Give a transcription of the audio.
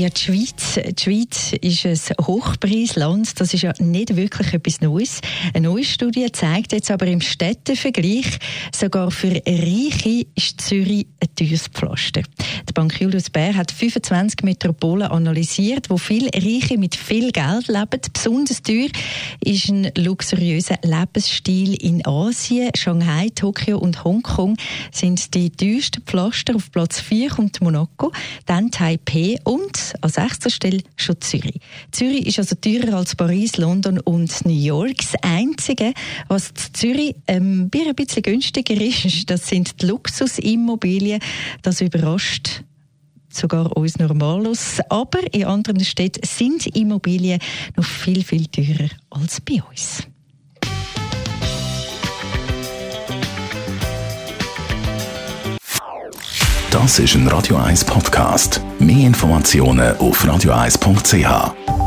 ja, die Schweiz, die Schweiz ist ein Hochpreisland. Das ist ja nicht wirklich etwas Neues. Eine neue Studie zeigt jetzt aber im Städtevergleich, sogar für Reiche ist Zürich ein teures Pflaster. Bank Julius Baer hat 25 Metropolen analysiert, wo viele Reiche mit viel Geld leben. Besonders teuer ist ein luxuriöser Lebensstil in Asien. Shanghai, Tokio und Hongkong sind die teuersten Pflaster. Auf Platz 4 kommt Monaco, dann Taipei und an sechster Stelle schon Zürich. Zürich ist also teurer als Paris, London und New York. Das Einzige, was in Zürich ähm, ein bisschen günstiger ist, das sind die Luxusimmobilien. Das überrascht sogar uns Normalos. Aber in anderen Städten sind Immobilien noch viel, viel teurer als bei uns. Das ist ein Radio 1 Podcast. Mehr Informationen auf radio1.ch.